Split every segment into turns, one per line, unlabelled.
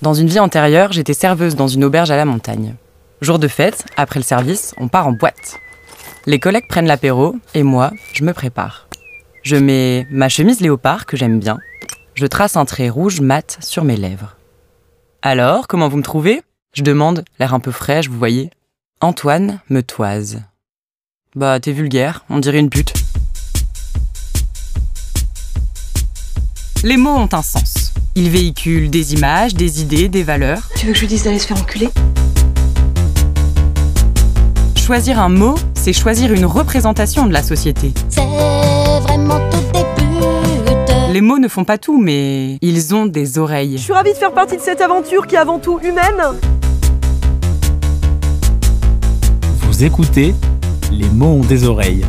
Dans une vie antérieure, j'étais serveuse dans une auberge à la montagne. Jour de fête, après le service, on part en boîte. Les collègues prennent l'apéro et moi, je me prépare. Je mets ma chemise léopard que j'aime bien. Je trace un trait rouge mat sur mes lèvres. Alors, comment vous me trouvez? Je demande, l'air un peu fraîche, vous voyez. Antoine me toise. Bah, t'es vulgaire, on dirait une pute. Les mots ont un sens. Ils véhiculent des images, des idées, des valeurs.
Tu veux que je lui dise d'aller se faire enculer?
Choisir un mot, c'est choisir une représentation de la société.
C'est vraiment tout début.
Les mots ne font pas tout, mais ils ont des
Je
oreilles.
suis ravie de faire partie de cette aventure qui est avant tout humaine.
Vous écoutez Les mots ont des oreilles.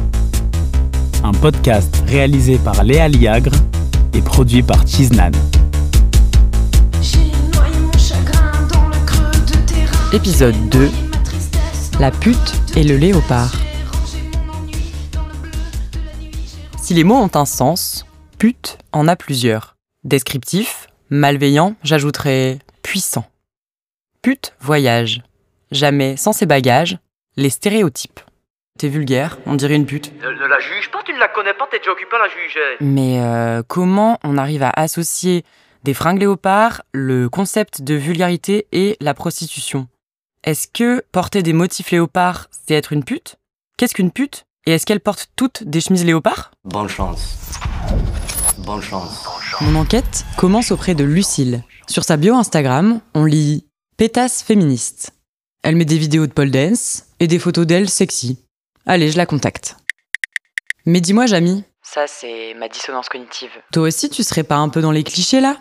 Un podcast réalisé par Léa Liagre et produit par Chiznan.
Épisode 2
Ma tristesse
La pute et le léopard. Si les mots ont un sens, pute en a plusieurs. Descriptif, malveillant, j'ajouterais puissant. Pute voyage. Jamais sans ses bagages, les stéréotypes. T'es vulgaire, on dirait une pute.
Ne, ne la juge pas, tu ne la connais pas, t'es déjà occupé à la juger.
Mais euh, comment on arrive à associer des fringues léopards, le concept de vulgarité et la prostitution? Est-ce que porter des motifs léopards, c'est être une pute? Qu'est-ce qu'une pute? Et est-ce qu'elles portent toutes des chemises léopards?
Bonne chance. Bonne chance.
Mon enquête commence auprès de Lucille. Sur sa bio Instagram, on lit Pétasse féministe. Elle met des vidéos de pole dance et des photos d'elle sexy. Allez, je la contacte. Mais dis-moi, Jamy. Ça, c'est ma dissonance cognitive. Toi aussi, tu serais pas un peu dans les clichés là?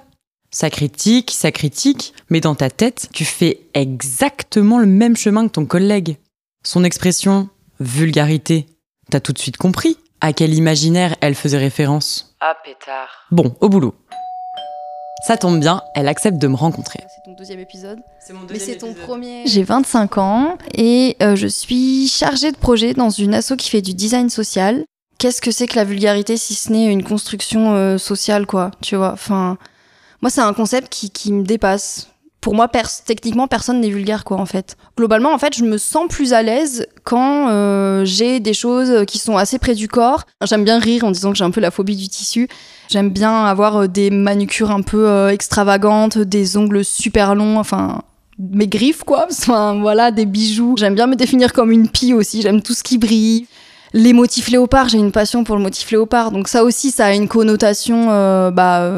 Ça critique, ça critique, mais dans ta tête, tu fais exactement le même chemin que ton collègue. Son expression vulgarité. T'as tout de suite compris à quel imaginaire elle faisait référence. Ah, pétard. Bon, au boulot. Ça tombe bien, elle accepte de me rencontrer.
C'est ton deuxième épisode.
C'est mon
Mais c'est ton premier. J'ai 25 ans et euh, je suis chargée de projet dans une asso qui fait du design social. Qu'est-ce que c'est que la vulgarité si ce n'est une construction euh, sociale, quoi, tu vois? Enfin, moi, c'est un concept qui, me dépasse. Pour moi, techniquement, personne n'est vulgaire, quoi, en fait. Globalement, en fait, je me sens plus à l'aise quand euh, j'ai des choses qui sont assez près du corps. J'aime bien rire en disant que j'ai un peu la phobie du tissu. J'aime bien avoir euh, des manucures un peu euh, extravagantes, des ongles super longs, enfin mes griffes quoi, enfin voilà, des bijoux. J'aime bien me définir comme une pie aussi, j'aime tout ce qui brille. Les motifs léopards, j'ai une passion pour le motif léopard, donc ça aussi ça a une connotation euh, bah,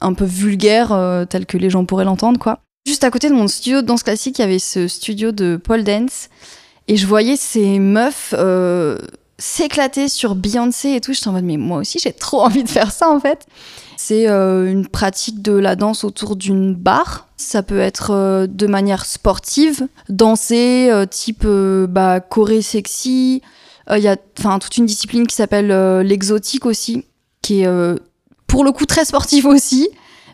un peu vulgaire euh, telle que les gens pourraient l'entendre quoi. Juste à côté de mon studio de danse classique, il y avait ce studio de pole dance et je voyais ces meufs euh, s'éclater sur Beyoncé et tout. J'étais en mode, mais moi aussi, j'ai trop envie de faire ça, en fait. C'est euh, une pratique de la danse autour d'une barre. Ça peut être de manière sportive, danser, type bah, choré sexy. Il y a enfin toute une discipline qui s'appelle l'exotique aussi, qui est pour le coup très sportive aussi,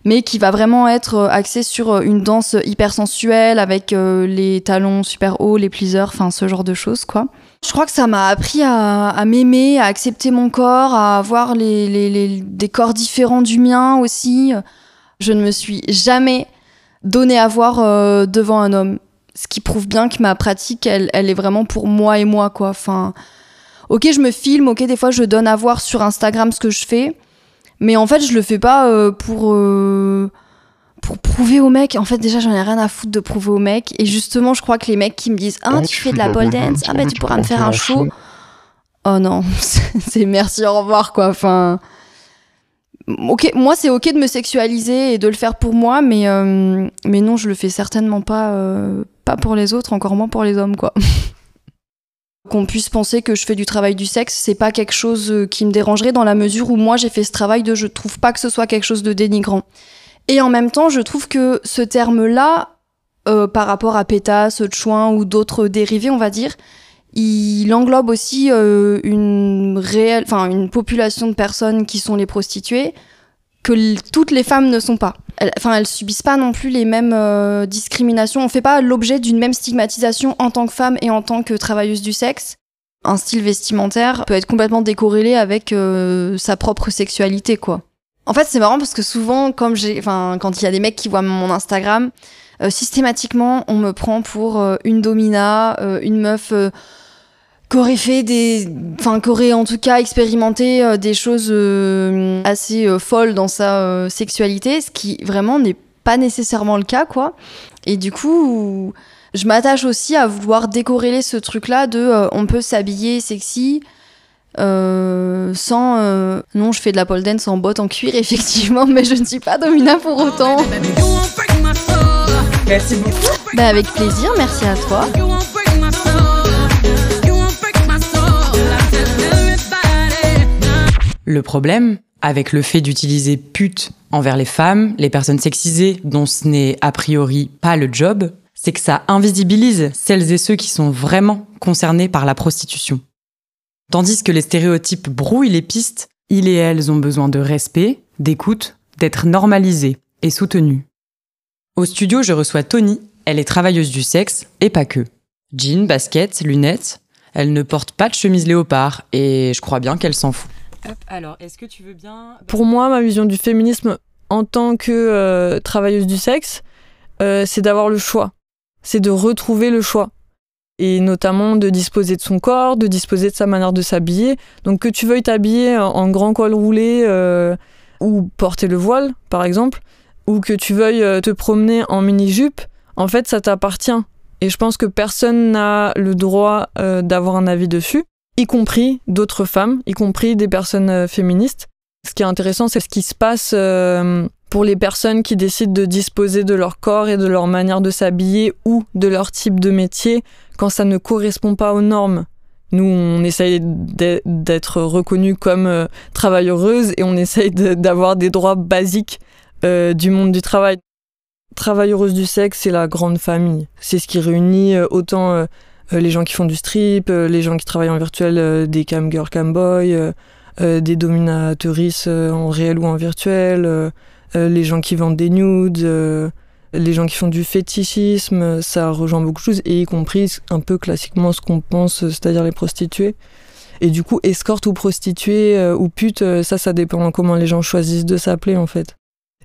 mais qui va vraiment être euh, axée sur euh, une danse hyper sensuelle avec euh, les talons super hauts, les pleasers, enfin ce genre de choses quoi. Je crois que ça m'a appris à, m'aimer, à accepter mon corps, à avoir les, des corps différents du mien aussi. Je ne me suis jamais donné à voir devant un homme. Ce qui prouve bien que ma pratique, elle, elle est vraiment pour moi et moi, quoi. Enfin, ok, je me filme, ok, des fois je donne à voir sur Instagram ce que je fais, mais en fait, je le fais pas euh, pour. euh, pour prouver aux mecs, en fait déjà j'en ai rien à foutre de prouver aux mecs et justement je crois que les mecs qui me disent ah tu fais de la pole dance. ah bah tu pourras me faire un show oh non c'est merci au revoir quoi. Enfin ok moi c'est ok de me sexualiser et de le faire pour moi mais euh, mais non je le fais certainement pas pas pour les autres encore moins pour les hommes quoi qu'on puisse penser que je fais du travail du sexe c'est pas quelque chose euh, qui me dérangerait dans la mesure où moi j'ai fait ce travail de je trouve pas que ce soit quelque chose de dénigrant. Et en même temps je trouve que ce terme là par rapport à pétasse, chouin ou d'autres dérivés on va dire il englobe aussi euh, une réelle, enfin une population de personnes qui sont les prostituées que toutes les femmes ne sont pas. Enfin, elles subissent pas non plus les mêmes euh, discriminations. On fait pas l'objet d'une même stigmatisation en tant que femme et en tant que travailleuse du sexe. Un style vestimentaire peut être complètement décorrélé avec euh, sa propre sexualité, quoi. En fait, c'est marrant parce que souvent, comme j'ai, enfin, quand il y a des mecs qui voient mon Instagram, euh, systématiquement, on me prend pour une domina, une meuf euh, qui aurait fait des, enfin, qui aurait en tout cas expérimenté euh, des choses euh, assez euh, folles dans sa sexualité, ce qui vraiment n'est pas nécessairement le cas, quoi. Et du coup, je m'attache aussi à vouloir décorréler ce truc-là de, euh, on peut s'habiller sexy. sans non je fais de la pole dance en botte en cuir effectivement mais je ne suis pas domina pour autant
Merci beaucoup.
bah avec plaisir merci à toi
Le problème, avec le fait d'utiliser pute envers les femmes, les personnes sexisées, dont ce n'est a priori pas le job, c'est que ça invisibilise celles et ceux qui sont vraiment concernés par la prostitution. Tandis que les stéréotypes brouillent les pistes, ils et elles ont besoin de respect, d'écoute, d'être normalisés et soutenus. Au studio, je reçois Tony, elle est travailleuse du sexe, et pas que. Jean, basket, lunettes, elle ne porte pas de chemise léopard, et je crois bien qu'elle s'en fout. Alors, est-ce que tu veux bien...
Pour moi, ma vision du féminisme en tant que euh, travailleuse du sexe, euh, c'est d'avoir le choix. C'est de retrouver le choix. Et notamment de disposer de son corps, de disposer de sa manière de s'habiller. Donc que tu veuilles t'habiller en, grand col roulé euh, ou porter le voile, par exemple, ou que tu veuilles te promener en mini-jupe, en fait, ça t'appartient. Et je pense que personne n'a le droit d'avoir un avis dessus, y compris d'autres femmes, y compris des personnes euh, féministes. Ce qui est intéressant, c'est ce qui se passe euh, pour les personnes qui décident de disposer de leur corps et de leur manière de s'habiller ou de leur type de métier quand ça ne correspond pas aux normes. Nous, on essaye d'être reconnus comme euh, travailleuses et on essaye d'avoir des droits basiques du monde du travail. Travailleuses du sexe, c'est la grande famille. C'est ce qui réunit autant les gens qui font du strip, euh, les gens qui travaillent en virtuel, euh, des camgirls, camboys, euh, euh, des dominatrices euh, en réel ou en virtuel, euh, euh, les gens qui vendent des nudes, euh, les gens qui font du fétichisme, euh, ça rejoint beaucoup de choses, et y compris un peu classiquement ce qu'on pense, euh, c'est-à-dire les prostituées. Et du coup, escorte ou prostituée euh, ou pute, euh, ça, ça dépend comment les gens choisissent de s'appeler en fait.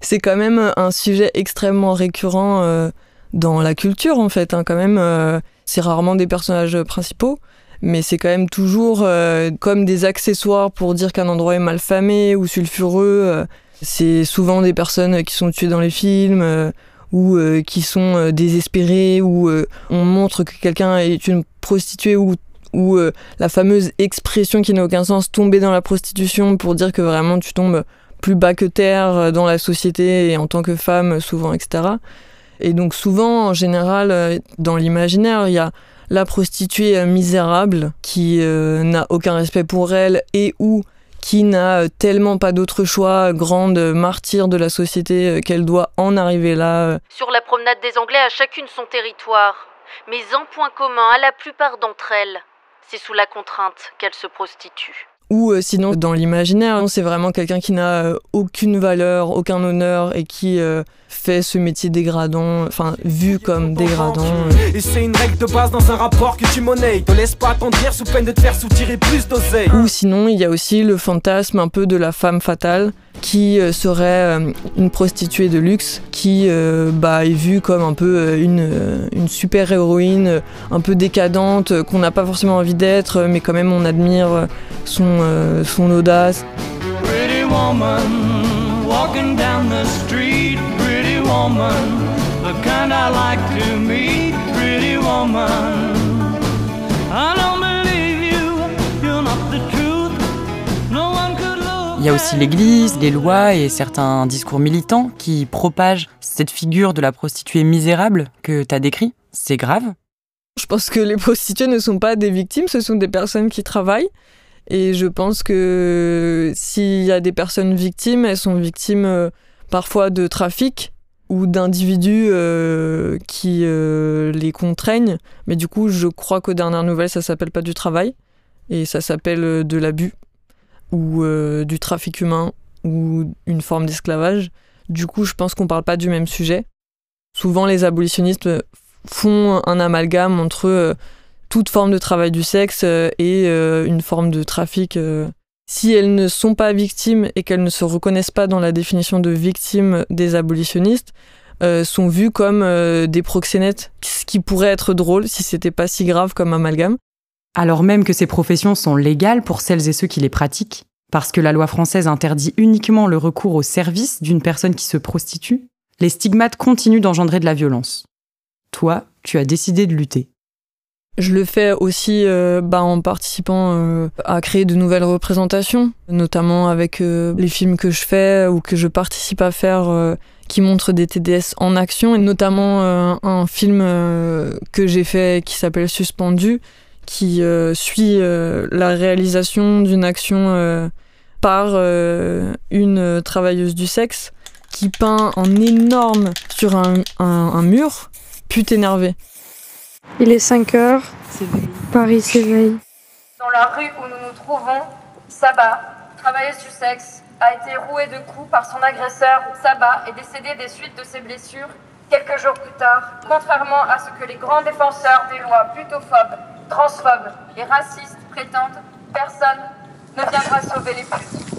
C'est quand même un sujet extrêmement récurrent euh, dans la culture en fait. hein, quand même, euh, c'est rarement des personnages principaux, mais c'est quand même toujours euh, comme des accessoires pour dire qu'un endroit est mal famé ou sulfureux. euh, c'est souvent des personnes qui sont tuées dans les films. euh, ou euh, qui sont euh, désespérées, ou euh, on montre que quelqu'un est une prostituée, ou, ou euh, la fameuse expression qui n'a aucun sens, tomber dans la prostitution, pour dire que vraiment tu tombes plus bas que terre euh, dans la société et en tant que femme, souvent, etc. Et donc souvent, en général, euh, dans l'imaginaire, il y a la prostituée euh, misérable qui euh, n'a aucun respect pour elle et ou qui n'a tellement pas d'autre choix, grande martyre de la société, qu'elle doit en arriver là.
Sur la promenade des Anglais, à chacune son territoire. Mais en point commun, à la plupart d'entre elles, c'est sous la contrainte qu'elles se prostituent.
Ou euh, sinon, dans l'imaginaire, c'est vraiment quelqu'un qui n'a euh, aucune valeur, aucun honneur et qui euh, fait ce métier dégradant, enfin vu comme dégradant. euh.
Et c'est une règle de base dans un rapport que tu monnaies. Te laisse pas attendrir sous peine de te faire soutirer plus d'oseille.
Ou sinon, il y a aussi le fantasme un peu de la femme fatale qui euh, serait une prostituée de luxe qui euh, bah, est vue comme un peu une, une super héroïne, un peu décadente, qu'on n'a pas forcément envie d'être, mais quand même on admire son, euh, son audace.
Pretty woman, walking down the street. Pretty woman, the kind I like to meet. Pretty woman, I don't believe you. You're not the truth. No one could look.
Il y a aussi l'Église, les lois et certains discours militants qui propagent cette figure de la prostituée misérable que t'as décrit. C'est grave.
Je pense que les prostituées ne sont pas des victimes, ce sont des personnes qui travaillent. Et je pense que s'il y a des personnes victimes, elles sont victimes euh, parfois de trafic ou d'individus euh, qui euh, les contraignent. Mais du coup, je crois qu'aux dernières nouvelles, ça s'appelle pas du travail. Et ça s'appelle de l'abus ou du trafic humain ou une forme d'esclavage. Du coup, je pense qu'on parle pas du même sujet. Souvent, les abolitionnistes font un amalgame entre toute forme de travail du sexe euh, et euh, une forme de trafic. euh. si elles ne sont pas victimes et qu'elles ne se reconnaissent pas dans la définition de victimes des abolitionnistes, euh, sont vues comme euh, des proxénètes, ce qui pourrait être drôle si c'était pas si grave comme amalgame.
Alors même que ces professions sont légales pour celles et ceux qui les pratiquent, parce que la loi française interdit uniquement le recours au service d'une personne qui se prostitue, les stigmates continuent d'engendrer de la violence. Toi, tu as décidé de lutter.
Je le fais aussi euh, bah, en participant euh, à créer de nouvelles représentations, notamment avec euh, les films que je fais ou que je participe à faire qui montrent des TDS en action, et notamment un film que j'ai fait qui s'appelle Suspendu, qui suit la réalisation d'une action par une travailleuse du sexe qui peint en énorme sur un, un- un mur pute énervée.
Il est 5 heures. Paris s'éveille.
Dans la rue où nous nous trouvons, Saba, travailleuse du sexe, a été rouée de coups par son agresseur. Saba est décédée des suites de ses blessures quelques jours plus tard, contrairement à ce que les grands défenseurs des lois putophobes, transphobes et racistes prétendent, personne ne viendra sauver les putes.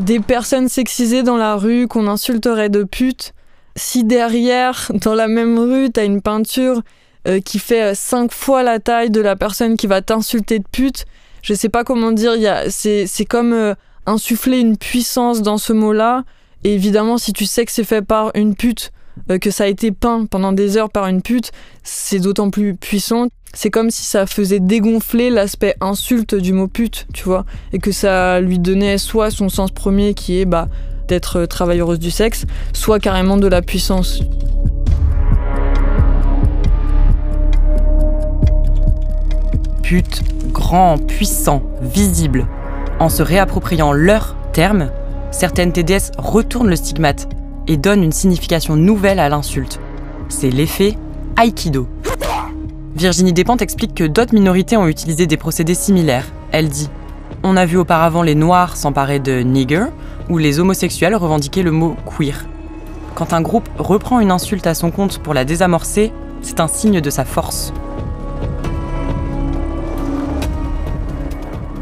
des personnes sexisées dans la rue qu'on insulterait de pute, si derrière, dans la même rue, t'as une peinture euh, qui fait euh, cinq fois la taille de la personne qui va t'insulter de pute, je sais pas comment dire, c'est comme euh, insuffler une puissance dans ce mot-là. Et évidemment, si tu sais que c'est fait par une pute, que ça a été peint pendant des heures par une pute, c'est d'autant plus puissant. C'est comme si ça faisait dégonfler l'aspect insulte du mot pute, tu vois, et que ça lui donnait soit son sens premier qui est bah, d'être travailleuse du sexe, soit carrément de la puissance.
Pute, grand, puissant, visible. En se réappropriant leur terme, certaines TDS retournent le stigmate et donnent une signification nouvelle à l'insulte. C'est l'effet Aikido. Virginie Despentes explique que d'autres minorités ont utilisé des procédés similaires. Elle dit On a vu auparavant les Noirs s'emparer de nigger ou les homosexuels revendiquer le mot queer. Quand un groupe reprend une insulte à son compte pour la désamorcer, c'est un signe de sa force.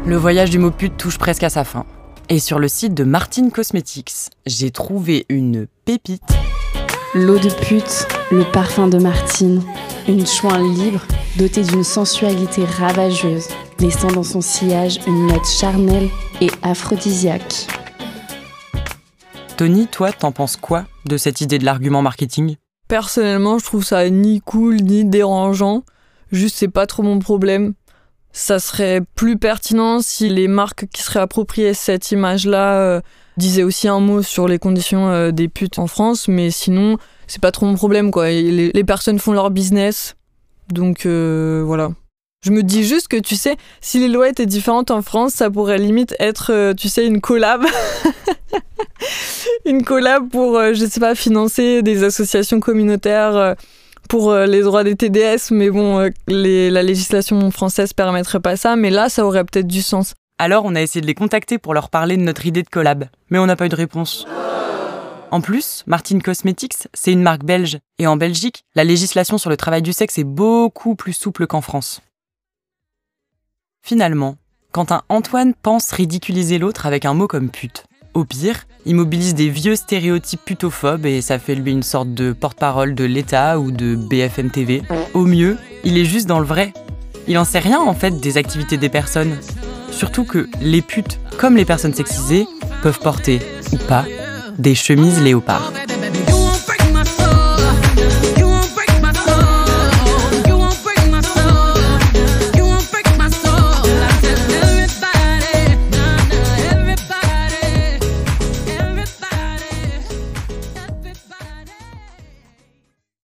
Le voyage du mot pute touche presque à sa fin. Et sur le site de Martine Cosmetics, j'ai trouvé une pépite.
L'eau de pute, le parfum de Martine, une chouin libre dotée d'une sensualité ravageuse, laissant dans son sillage une note charnelle et aphrodisiaque.
Tony, toi, t'en penses quoi de cette idée de l'argument marketing?
Personnellement, je trouve ça ni cool ni dérangeant. Juste, c'est pas trop mon problème. Ça serait plus pertinent si les marques qui seraient appropriées cette image-là euh, disaient aussi un mot sur les conditions euh, des putes en France, mais sinon, c'est pas trop mon problème, quoi. Les, les personnes font leur business, donc euh, voilà. Je me dis juste que, tu sais, si les lois étaient différentes en France, ça pourrait limite être, euh, tu sais, une collab. une collab pour, euh, je sais pas, financer des associations communautaires euh, pour les droits des TDS, mais bon, la législation française permettrait pas ça, mais là, ça aurait peut-être du sens.
Alors, on a essayé de les contacter pour leur parler de notre idée de collab, mais on n'a pas eu de réponse. En plus, Martine Cosmetics, c'est une marque belge, et en Belgique, la législation sur le travail du sexe est beaucoup plus souple qu'en France. Finalement, quand un Antoine pense ridiculiser l'autre avec un mot comme pute, au pire, il mobilise des vieux stéréotypes putophobes et ça fait lui une sorte de porte-parole de l'État ou de BFM TV. Au mieux, il est juste dans le vrai. Il en sait rien en fait des activités des personnes. Surtout que les putes, comme les personnes sexisées, peuvent porter, ou pas, des chemises léopards.